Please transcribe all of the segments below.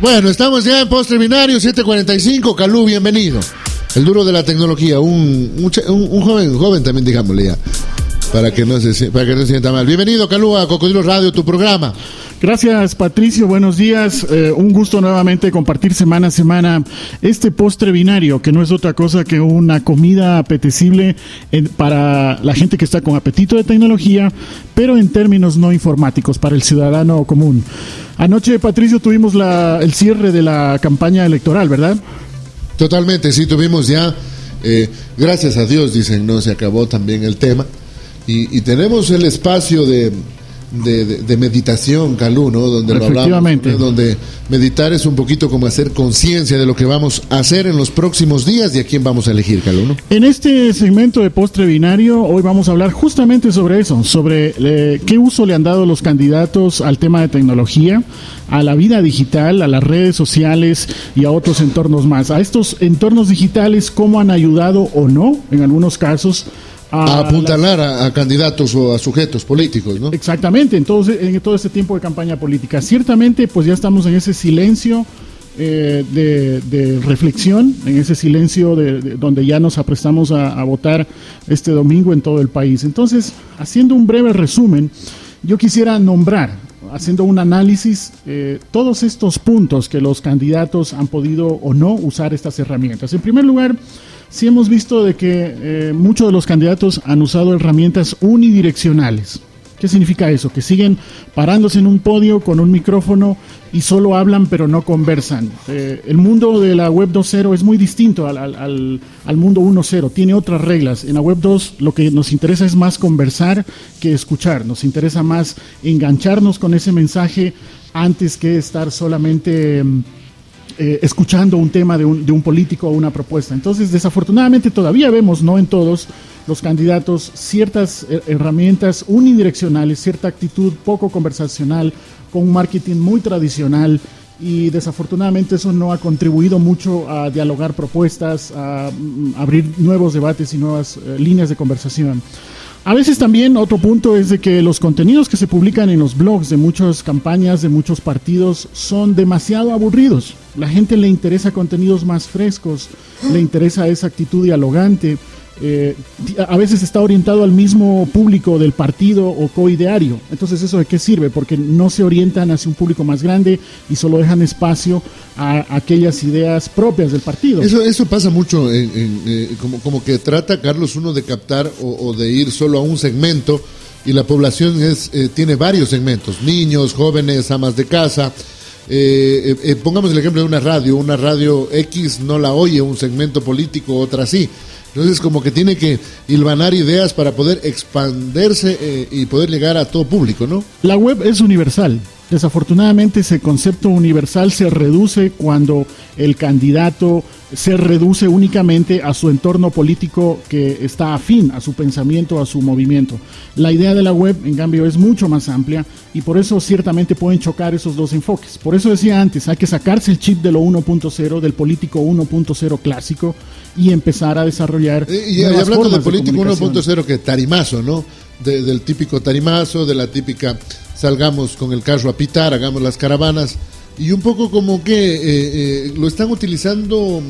Bueno, estamos ya en postre binario 745. Calú, bienvenido. El duro de la tecnología, un, un, joven, joven también, digámosle ya, para que no se, para que no se sienta mal. Bienvenido, Calú, a Cocodrilo Radio, tu programa. Gracias, Patricio. Buenos días. Eh, un gusto nuevamente compartir semana a semana este postre binario, que no es otra cosa que una comida apetecible para la gente que está con apetito de tecnología, pero en términos no informáticos, para el ciudadano común. Anoche, Patricio, tuvimos el cierre de la campaña electoral, ¿verdad? Totalmente, sí, tuvimos ya, eh, gracias a Dios, dicen, no se acabó también el tema. y tenemos el espacio de, de, meditación, Calú, ¿no? Donde lo hablamos, donde meditar es un poquito como hacer conciencia de lo que vamos a hacer en los próximos días y a quién vamos a elegir, Calú, ¿no? En este segmento de postre binario, hoy vamos a hablar justamente sobre eso, sobre eh, qué uso le han dado los candidatos al tema de tecnología, a la vida digital, a las redes sociales y a otros entornos más. A estos entornos digitales, cómo han ayudado o no, en algunos casos, a, apuntalar a, candidatos o a sujetos políticos, ¿no? Exactamente, entonces en todo este tiempo de campaña política. Ciertamente, pues ya estamos en ese silencio eh, de, reflexión, en ese silencio de, donde ya nos aprestamos a, votar este domingo en todo el país. Entonces, haciendo un breve resumen, yo quisiera nombrar, haciendo un análisis, eh, todos estos puntos que los candidatos han podido o no usar estas herramientas. En primer lugar, sí hemos visto de que eh, muchos de los candidatos han usado herramientas unidireccionales. ¿Qué significa eso? Que siguen parándose en un podio con un micrófono y solo hablan pero no conversan. Eh, el mundo de la web 2.0 es muy distinto al, al, al mundo 1.0, tiene otras reglas. En la web 2 lo que nos interesa es más conversar que escuchar, nos interesa más engancharnos con ese mensaje antes que estar solamente... Mm, eh, escuchando un tema de un, de un político o una propuesta. Entonces, desafortunadamente todavía vemos, no en todos los candidatos, ciertas herramientas unidireccionales, cierta actitud poco conversacional, con un marketing muy tradicional y desafortunadamente eso no ha contribuido mucho a dialogar propuestas, a, mm, abrir nuevos debates y nuevas eh, líneas de conversación. A veces también otro punto es de que los contenidos que se publican en los blogs de muchas campañas, de muchos partidos, son demasiado aburridos. La gente le interesa contenidos más frescos, le interesa esa actitud dialogante. Eh, a veces está orientado al mismo público del partido o coideario. Entonces, ¿eso de qué sirve? Porque no se orientan hacia un público más grande y solo dejan espacio a aquellas ideas propias del partido. Eso, eso pasa mucho, en, eh, como, como que trata Carlos uno de captar o, de ir solo a un segmento y la población es, eh, tiene varios segmentos, niños, jóvenes, amas de casa. pongamos el ejemplo de una radio, una radio X no la oye un segmento político, otra sí. Entonces como que tiene que hilvanar ideas para poder expandirse eh, y poder llegar a todo público, ¿no? La web es universal. Desafortunadamente ese concepto universal se reduce cuando el candidato se reduce únicamente a su entorno político que está afín a su pensamiento, a su movimiento. La idea de la web, en cambio, es mucho más amplia y por eso ciertamente pueden chocar esos dos enfoques. Por eso decía antes, hay que sacarse el chip de lo 1.0, del político 1.0 clásico y empezar a desarrollar. Eh, y, hablando de político 1.0, que tarimazo, ¿no? del típico tarimazo, de la típica salgamos con el carro a pitar, hagamos las caravanas, y un poco como que eh, eh, lo están utilizando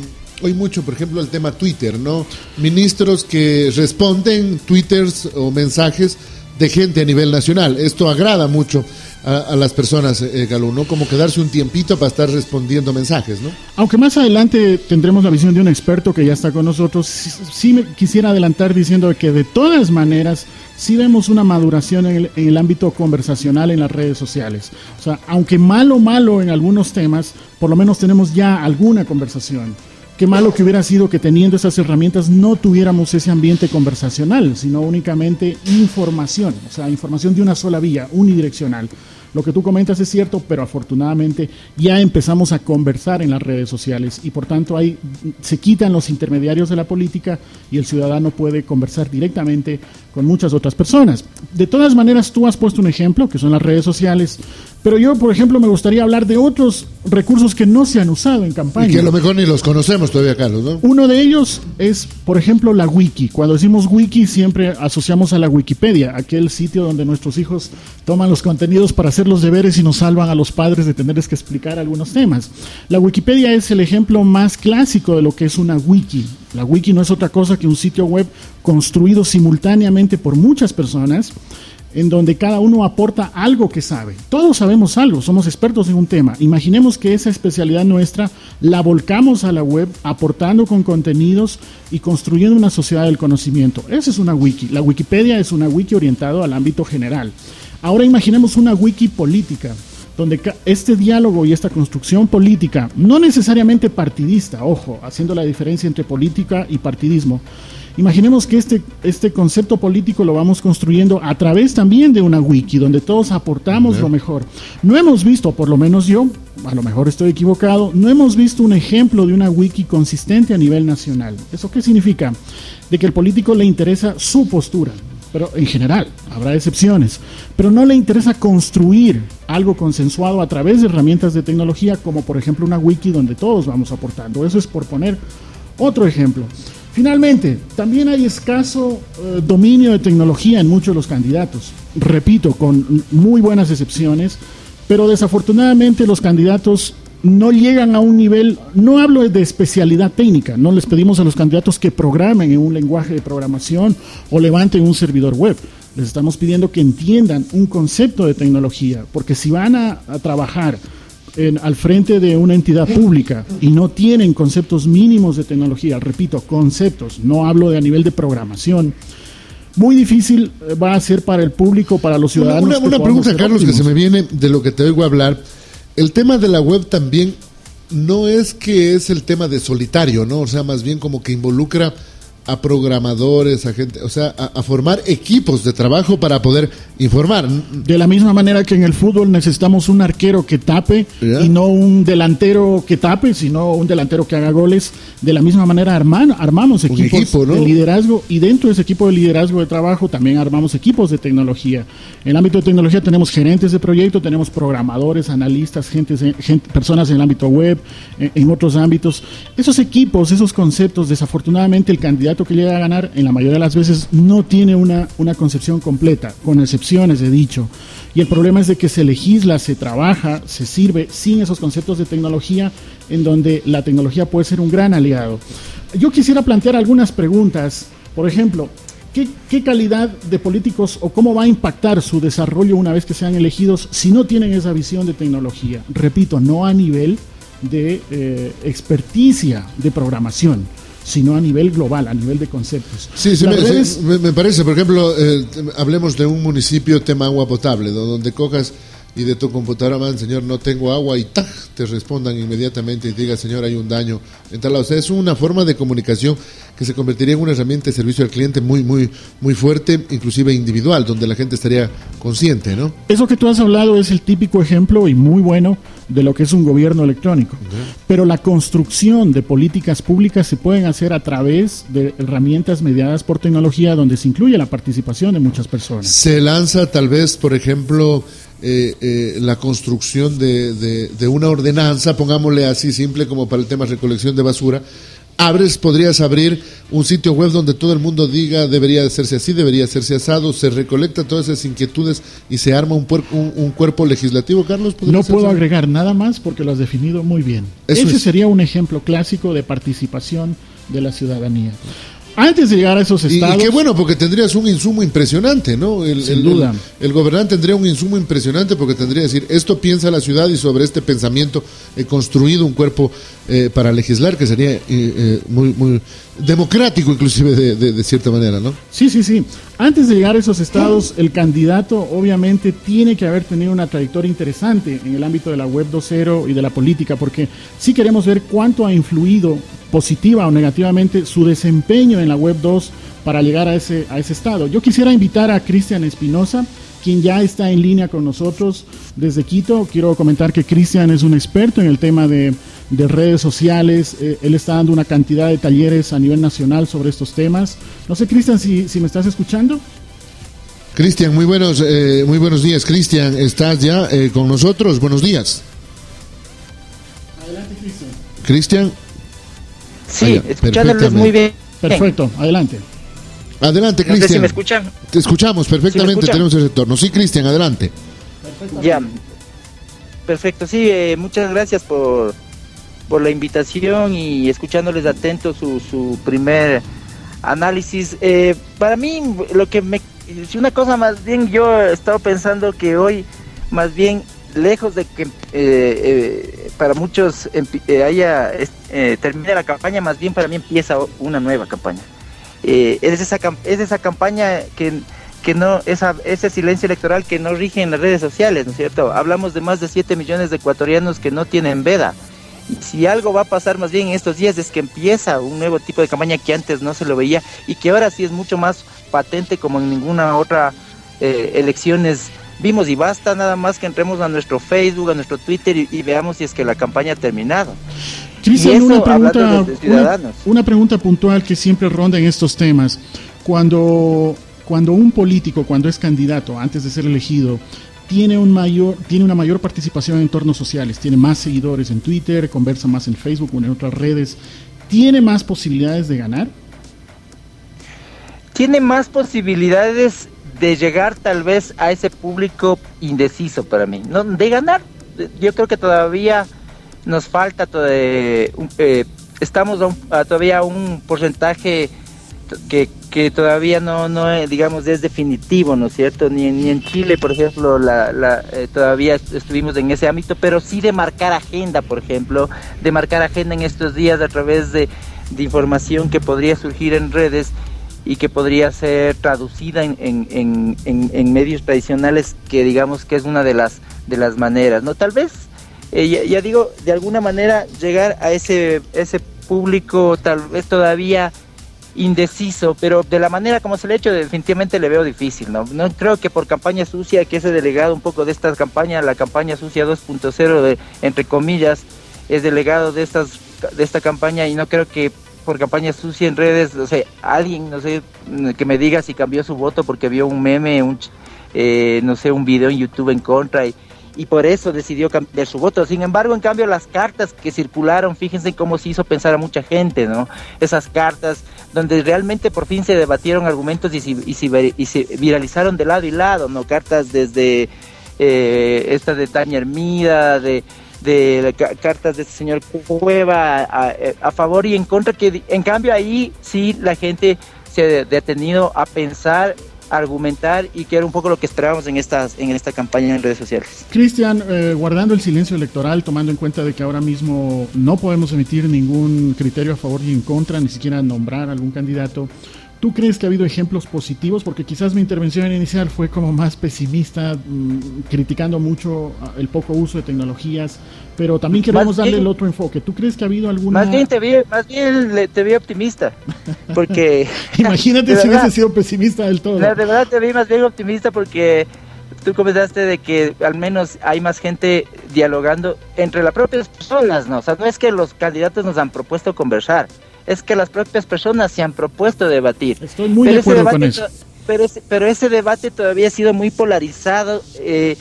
hoy mucho, por ejemplo, el tema Twitter, ¿no? Ministros que responden twitters o mensajes de gente a nivel nacional. Esto agrada mucho a, las personas, eh, ¿no? Como quedarse un tiempito para estar respondiendo mensajes, ¿no? Aunque más adelante tendremos la visión de un experto que ya está con nosotros, sí, me quisiera adelantar diciendo que de todas maneras sí vemos una maduración en el, en el, ámbito conversacional en las redes sociales. O sea, aunque malo, malo en algunos temas, por lo menos tenemos ya alguna conversación. Qué malo que hubiera sido que teniendo esas herramientas no tuviéramos ese ambiente conversacional, sino únicamente información, o sea, información de una sola vía, unidireccional. Lo que tú comentas es cierto, pero afortunadamente ya empezamos a conversar en las redes sociales y por tanto ahí se quitan los intermediarios de la política y el ciudadano puede conversar directamente con muchas otras personas. De todas maneras, tú has puesto un ejemplo, que son las redes sociales. Pero yo, por ejemplo, me gustaría hablar de otros recursos que no se han usado en campaña. Y que a lo mejor ni los conocemos todavía, Carlos, ¿no? Uno de ellos es, por ejemplo, la wiki. Cuando decimos wiki siempre asociamos a la Wikipedia, aquel sitio donde nuestros hijos toman los contenidos para hacer los deberes y nos salvan a los padres de tenerles que explicar algunos temas. La Wikipedia es el ejemplo más clásico de lo que es una wiki. La wiki no es otra cosa que un sitio web construido simultáneamente por muchas personas en donde cada uno aporta algo que sabe. Todos sabemos algo, somos expertos en un tema. Imaginemos que esa especialidad nuestra la volcamos a la web aportando con contenidos y construyendo una sociedad del conocimiento. Esa es una wiki. La Wikipedia es una wiki orientado al ámbito general. Ahora imaginemos una wiki política, donde este diálogo y esta construcción política, no necesariamente partidista, ojo, haciendo la diferencia entre política y partidismo, Imaginemos que este, este concepto político lo vamos construyendo a través también de una wiki, donde todos aportamos lo mejor. No hemos visto, por lo menos yo, a lo mejor estoy equivocado, no hemos visto un ejemplo de una wiki consistente a nivel nacional. ¿Eso qué significa? De que el político le interesa su postura, pero en general, habrá excepciones, pero no le interesa construir algo consensuado a través de herramientas de tecnología, como por ejemplo una wiki donde todos vamos aportando. Eso es por poner otro ejemplo. Finalmente, también hay escaso eh, dominio de tecnología en muchos de los candidatos. Repito, con muy buenas excepciones, pero desafortunadamente los candidatos no llegan a un nivel, no hablo de especialidad técnica, no les pedimos a los candidatos que programen en un lenguaje de programación o levanten un servidor web. Les estamos pidiendo que entiendan un concepto de tecnología, porque si van a trabajar al frente de una entidad pública y no tienen conceptos mínimos de tecnología, repito, conceptos, no hablo de a nivel de programación, muy difícil eh, va a ser para el público, para los ciudadanos. Una, una pregunta, Carlos, que se me viene de lo que te oigo hablar. El tema de la web también no es que es el tema de solitario, ¿no? O sea, más bien como que involucra a programadores, a gente, o sea, a, formar equipos de trabajo para poder informar. De la misma manera que en el fútbol necesitamos un arquero que tape y no un delantero que tape, sino un delantero que haga goles. De la misma manera armamos equipos de liderazgo y dentro de ese equipo de liderazgo de trabajo también armamos equipos de tecnología. En el ámbito de tecnología tenemos gerentes de proyecto, tenemos programadores, analistas, gente, personas en el ámbito web, en, en otros ámbitos. Esos equipos, esos conceptos, desafortunadamente el candidato que llega a ganar, en la mayoría de las veces, no tiene una, una concepción completa, con excepciones, he dicho. Y el problema es de que se legisla, se trabaja, se sirve sin esos conceptos de tecnología, en donde la tecnología puede ser un gran aliado. Yo quisiera plantear algunas preguntas. Por ejemplo, ¿Qué, ¿qué, calidad de políticos o cómo va a impactar su desarrollo una vez que sean elegidos si no tienen esa visión de tecnología? Repito, no a nivel de eh, experticia de programación, sino a nivel global, a nivel de conceptos. Sí, sí, me, parece, por ejemplo, eh, hablemos de un municipio tema agua potable, donde cojas y de tu computadora man, señor, no tengo agua y te respondan inmediatamente y diga, señor, hay un daño en tal lado. O sea, es una forma de comunicación que se convertiría en una herramienta de servicio al cliente muy, muy, muy fuerte, inclusive individual, donde la gente estaría consciente, ¿no? Eso que tú has hablado es el típico ejemplo y muy bueno de lo que es un gobierno electrónico. Pero la construcción de políticas públicas se pueden hacer a través de herramientas mediadas por tecnología donde se incluye la participación de muchas personas. Se lanza tal vez, por ejemplo, eh, eh, la construcción de, de, una ordenanza, pongámosle así simple como para el tema recolección de basura, abres, podrías abrir un sitio web donde todo el mundo diga debería hacerse así, debería hacerse asado, se recolecta todas esas inquietudes y se arma un, un, cuerpo legislativo, Carlos. No puedo agregar nada más porque lo has definido muy bien. Ese sería un ejemplo clásico de participación de la ciudadanía. Antes de llegar a esos estados. Y, qué bueno, porque tendrías un insumo impresionante, ¿no? El, sin duda. El, gobernante tendría un insumo impresionante porque tendría que decir, esto piensa la ciudad y sobre este pensamiento he construido un cuerpo eh, para legislar que sería eh, eh, muy, muy democrático, inclusive de, de, cierta manera, ¿no? Sí, sí, sí. Antes de llegar a esos estados, el candidato obviamente tiene que haber tenido una trayectoria interesante en el ámbito de la web 2.0 y de la política, porque sí queremos ver cuánto ha influido positiva o negativamente su desempeño en la Web 2 para llegar a ese, a ese estado. Yo quisiera invitar a Cristian Espinosa, quien ya está en línea con nosotros desde Quito. Quiero comentar que Cristian es un experto en el tema de, redes sociales. Eh, él está dando una cantidad de talleres a nivel nacional sobre estos temas. No sé, Cristian, si, si me estás escuchando. Cristian, muy buenos, eh, muy buenos días. Cristian, ¿estás ya eh, con nosotros? Buenos días. Adelante, Cristian. Cristian. Sí, escuchándoles muy bien. Perfecto, adelante. Adelante, Cristian. No sé si me escuchan. Te escuchamos perfectamente, tenemos el retorno. Sí, Cristian, adelante. Ya. Perfecto, sí, eh, muchas gracias por, por la invitación y escuchándoles atento su, su primer análisis. Eh, para mí, lo que me. Si una cosa más bien, yo he estado pensando que hoy, más bien, lejos de que eh, para muchos haya termine la campaña, más bien para mí empieza una nueva campaña. es, esa, es esa campaña que que no esa, ese silencio electoral que no rige en las redes sociales, ¿no es cierto? Hablamos de más de 7 millones de ecuatorianos que no tienen veda. Y si algo va a pasar más bien en estos días es que empieza un nuevo tipo de campaña que antes no se lo veía y que ahora sí es mucho más patente como en ninguna otra eh, elecciones vimos y basta nada más que entremos a nuestro Facebook, a nuestro Twitter y, veamos si es que la campaña ha terminado. Cristian, una pregunta, una pregunta puntual que siempre ronda en estos temas. Cuando cuando un político, cuando es candidato, antes de ser elegido, tiene, un mayor, tiene una mayor participación en entornos sociales, tiene más seguidores en Twitter, conversa más en Facebook o en otras redes, ¿tiene más posibilidades de ganar? Tiene más posibilidades de llegar tal vez a ese público indeciso para mí. No, de ganar, yo creo que todavía nos falta, todavía, eh, estamos a todavía un porcentaje que, que todavía no, no, eh, digamos, es definitivo, ¿no es cierto? Ni, ni en Chile, por ejemplo, la, la, eh, todavía estuvimos en ese ámbito, pero sí de marcar agenda, por ejemplo, de marcar agenda en estos días a través de, de información que podría surgir en redes y que podría ser traducida en, en, en, en, medios tradicionales, que digamos que es una de las, de las maneras, ¿no? Tal vez, eh, ya, digo, de alguna manera llegar a ese, ese público tal vez todavía indeciso, pero de la manera como se le ha hecho definitivamente le veo difícil, ¿no? No creo que por campaña sucia, que ese delegado un poco de esta campaña, la campaña sucia 2.0 de entre comillas, es delegado de estas de esta campaña y no creo que por campaña sucia en redes, o sea, alguien, no sé, que me diga si cambió su voto porque vio un meme, un eh, no sé, un video en YouTube en contra y por eso decidió cambiar su voto. Sin embargo, en cambio, las cartas que circularon, fíjense cómo se hizo pensar a mucha gente, ¿no? Esas cartas donde realmente por fin se debatieron argumentos y se, y se, viralizaron de lado y lado, ¿no? Cartas desde eh, esta de Tania Hermida, de, de cartas de este señor Cueva a, a, favor y en contra, que en cambio ahí sí la gente se ha detenido a pensar argumentar y que era un poco lo que esperábamos en, estas, en esta campaña en redes sociales. Cristian, eh, guardando el silencio electoral, tomando en cuenta de que ahora mismo no podemos emitir ningún criterio a favor y en contra, ni siquiera nombrar algún candidato, ¿Tú crees que ha habido ejemplos positivos? Porque quizás mi intervención inicial fue como más pesimista, mmm, criticando mucho ah, el poco uso de tecnologías, pero también queremos darle el otro enfoque. ¿Tú crees que ha habido alguna...? Más bien te vi, más bien te vi optimista, porque... Imagínate si hubiese sido pesimista del todo. De verdad te vi más bien optimista porque tú comentaste de que al menos hay más gente dialogando entre las propias personas, ¿no? O sea, no es que los candidatos nos han propuesto conversar, es que las propias personas se han propuesto debatir. Estoy muy pero de acuerdo con eso. Pero ese, pero ese debate todavía ha sido muy polarizado. Eh,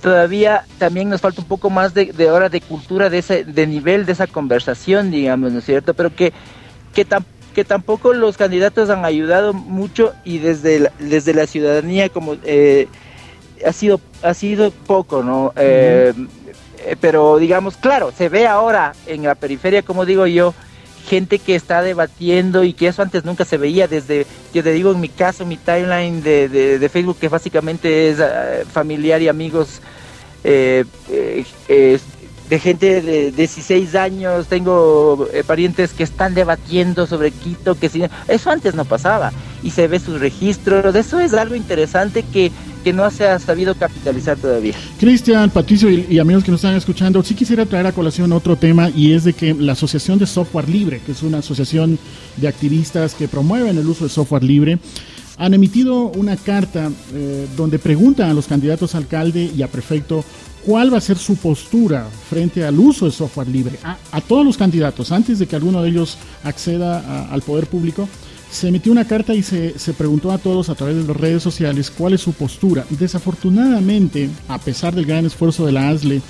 todavía también nos falta un poco más de, de hora de cultura, de ese de nivel de esa conversación, digamos, ¿no es cierto? Pero que, que, que tampoco los candidatos han ayudado mucho y desde la, desde la ciudadanía como eh, ha sido ha sido poco, ¿no? eh, pero digamos, claro, se ve ahora en la periferia, como digo yo, gente que está debatiendo y que eso antes nunca se veía desde, yo te digo en mi caso, mi timeline de, de, Facebook que básicamente es uh, familiar y amigos eh, eh, de gente de 16 años, tengo eh, parientes que están debatiendo sobre Quito, que si, eso antes no pasaba y se ve sus registros, eso es algo interesante que que no se ha sabido capitalizar todavía. Cristian, Patricio y, amigos que nos están escuchando, sí quisiera traer a colación otro tema y es de que la Asociación de Software Libre, que es una asociación de activistas que promueven el uso de software libre, han emitido una carta eh, donde preguntan a los candidatos a alcalde y a prefecto cuál va a ser su postura frente al uso de software libre. A, a todos los candidatos, antes de que alguno de ellos acceda a, al poder público, se emitió una carta y se, se, preguntó a todos a través de las redes sociales cuál es su postura. Desafortunadamente, a pesar del gran esfuerzo de la ASLE,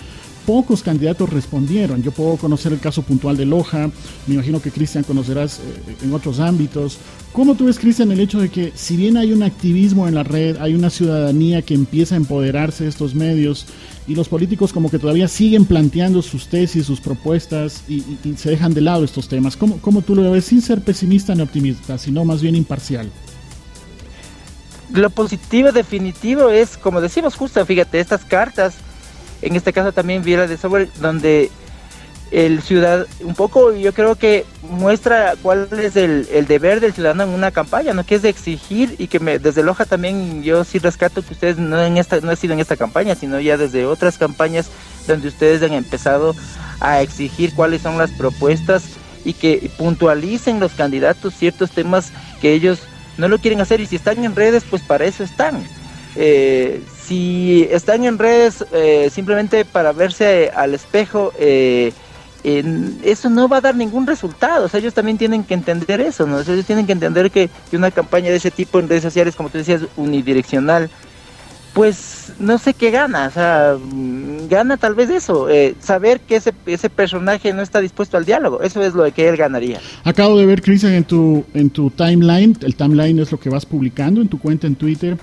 pocos candidatos respondieron. Yo puedo conocer el caso puntual de Loja, me imagino que Cristian conocerás eh, en otros ámbitos. ¿Cómo tú ves, Cristian, el hecho de que si bien hay un activismo en la red, hay una ciudadanía que empieza a empoderarse de estos medios y los políticos como que todavía siguen planteando sus tesis, sus propuestas y, se dejan de lado estos temas? ¿Cómo, ¿Cómo tú lo ves sin ser pesimista ni optimista, sino más bien imparcial? Lo positivo definitivo es, como decimos justo, fíjate, estas cartas en este caso también Viera de Software, donde el ciudad un poco yo creo que muestra cuál es el, deber del ciudadano en una campaña, ¿no? Que es de exigir y que me, desde Loja también yo sí rescato que ustedes no en esta, no ha sido en esta campaña, sino ya desde otras campañas donde ustedes han empezado a exigir cuáles son las propuestas y que puntualicen los candidatos ciertos temas que ellos no lo quieren hacer y si están en redes pues para eso están. Eh, si están en redes eh, simplemente para verse al espejo, eh, eso no va a dar ningún resultado. O sea, ellos también tienen que entender eso, ¿no? ellos tienen que entender que, una campaña de ese tipo en redes sociales, como tú decías, unidireccional, pues no sé qué gana. O sea, mm, gana tal vez eso, eh, saber que ese, ese personaje no está dispuesto al diálogo. Eso es lo que él ganaría. Acabo de ver, Cristian, en tu, en tu timeline, el timeline es lo que vas publicando en tu cuenta en Twitter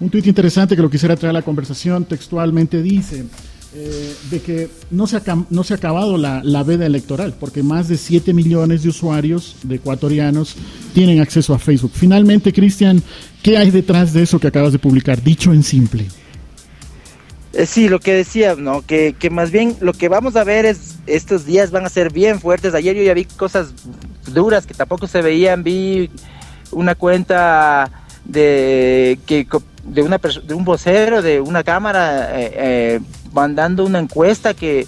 un tuit interesante que lo quisiera traer a la conversación textualmente dice eh, de que no se, ha, no se ha acabado la, la, veda electoral, porque más de 7 millones de usuarios, de ecuatorianos, tienen acceso a Facebook. Finalmente, Cristian, ¿qué hay detrás de eso que acabas de publicar? Dicho en simple. Eh, sí, lo que decía, ¿no? Que, que más bien lo que vamos a ver es, estos días van a ser bien fuertes. Ayer yo ya vi cosas duras que tampoco se veían, vi una cuenta de que de una de un vocero de una cámara eh, eh, mandando una encuesta que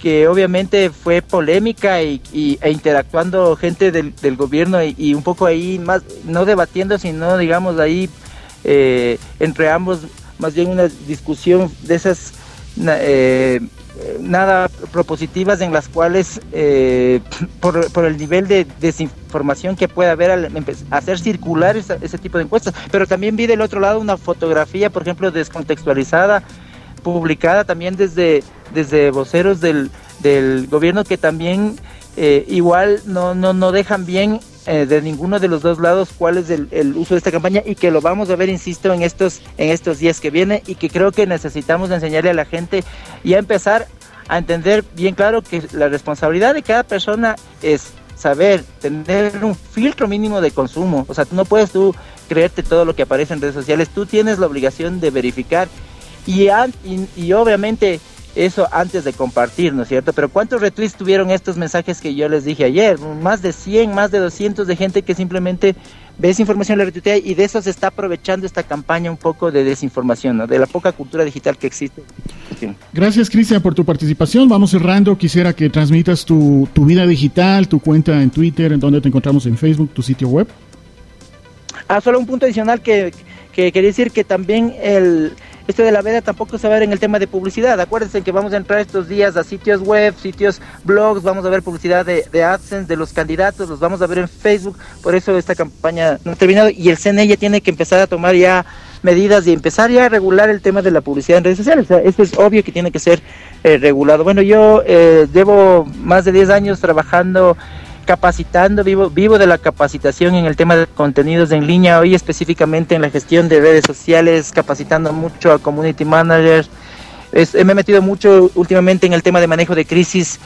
que obviamente fue polémica y, e interactuando gente del, gobierno y, un poco ahí más no debatiendo sino digamos ahí eh, entre ambos más bien una discusión de esas eh, nada propositivas en las cuales eh, por, el nivel de desinformación que puede haber hacer circular ese tipo de encuestas. Pero también vi del otro lado una fotografía, por ejemplo, descontextualizada, publicada también desde, desde voceros del, del gobierno que también eh, igual no, no, no dejan bien eh, de ninguno de los dos lados cuál es el, el, uso de esta campaña y que lo vamos a ver, insisto, en estos, en estos días que vienen y que creo que necesitamos enseñarle a la gente y a empezar a entender bien claro que la responsabilidad de cada persona es saber tener un filtro mínimo de consumo. O sea, no puedes tú creerte todo lo que aparece en redes sociales. Tú tienes la obligación de verificar y, y, y obviamente eso antes de compartir, ¿no es cierto? Pero ¿cuántos retweets tuvieron estos mensajes que yo les dije ayer? Más de 100, más de 200 de gente que simplemente ve esa información, la retuitea y de eso se está aprovechando esta campaña un poco de desinformación, ¿no? De la poca cultura digital que existe. Gracias, Cristian, por tu participación. Vamos cerrando. Quisiera que transmitas tu, tu vida digital, tu cuenta en Twitter, en donde te encontramos en Facebook, tu sitio web. Ah, solo un punto adicional que, que quería decir que también el esto de la veda tampoco se va a ver en el tema de publicidad. Acuérdense que vamos a entrar estos días a sitios web, sitios blogs, vamos a ver publicidad de, AdSense de los candidatos, los vamos a ver en Facebook. Por eso esta campaña no ha terminado y el CNE ya tiene que empezar a tomar ya medidas y empezar ya a regular el tema de la publicidad en redes sociales. O esto es obvio que tiene que ser eh, regulado. Bueno, yo eh, llevo más de 10 años trabajando capacitando, vivo, vivo de la capacitación en el tema de contenidos en línea, hoy específicamente en la gestión de redes sociales, capacitando mucho a community managers. me he metido mucho últimamente en el tema de manejo de crisis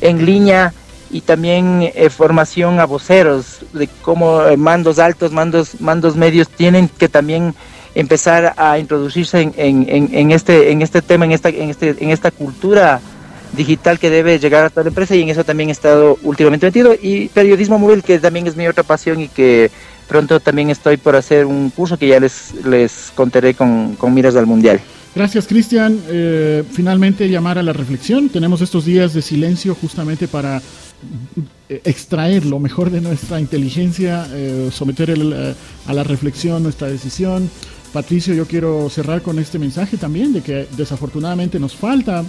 en línea y también eh, formación a voceros de cómo eh, mandos altos, mandos, mandos medios tienen que también empezar a introducirse en, en, en, este, en este tema, en esta, en este, en esta cultura digital que debe llegar a toda la empresa y en eso también he estado últimamente metido y periodismo móvil que también es mi otra pasión y que pronto también estoy por hacer un curso que ya les, les contaré con, con miras al mundial. Gracias Cristian. Eh, finalmente llamar a la reflexión. Tenemos estos días de silencio justamente para eh, extraer lo mejor de nuestra inteligencia, eh, someter a la reflexión nuestra decisión. Patricio, yo quiero cerrar con este mensaje también de que desafortunadamente nos falta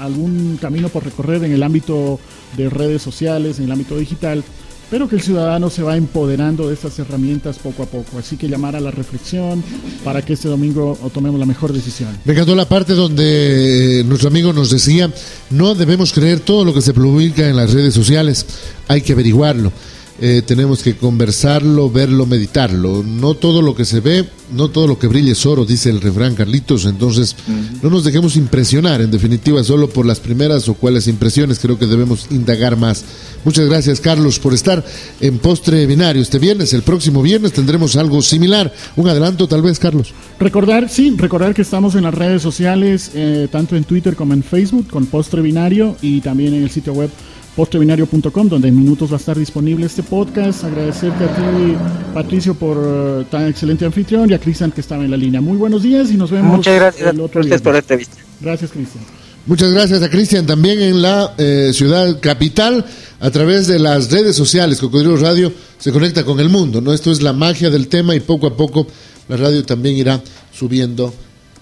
algún camino por recorrer en el ámbito de redes sociales, en el ámbito digital, pero que el ciudadano se va empoderando de estas herramientas poco a poco. Así que llamar a la reflexión para que este domingo tomemos la mejor decisión. Me encantó la parte donde nuestro amigo nos decía, no debemos creer todo lo que se publica en las redes sociales, hay que averiguarlo. Eh, tenemos que conversarlo, verlo, meditarlo. No todo lo que se ve, no todo lo que brille es oro, dice el refrán Carlitos. Entonces, no nos dejemos impresionar, en definitiva, solo por las primeras o cuáles impresiones. Creo que debemos indagar más. Muchas gracias, Carlos, por estar en Postre Binario. Este viernes, el próximo viernes, tendremos algo similar. Un adelanto, tal vez, Carlos. Recordar, sí, recordar que estamos en las redes sociales, eh, tanto en Twitter como en Facebook, con Postre Binario y también en el sitio web postrebinario.com, donde en minutos va a estar disponible este podcast. Agradecerte a ti, Patricio, por uh, tan excelente anfitrión y a Cristian que estaba en la línea. Muy buenos días y nos vemos. Muchas gracias el otro por esta entrevista. Gracias, Cristian. Muchas gracias a Cristian también en la eh, ciudad capital a través de las redes sociales. Cocodrilo Radio se conecta con el mundo, ¿no? Esto es la magia del tema y poco a poco la radio también irá subiendo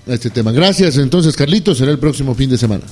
a este tema. Gracias entonces, Carlitos. Será el próximo fin de semana.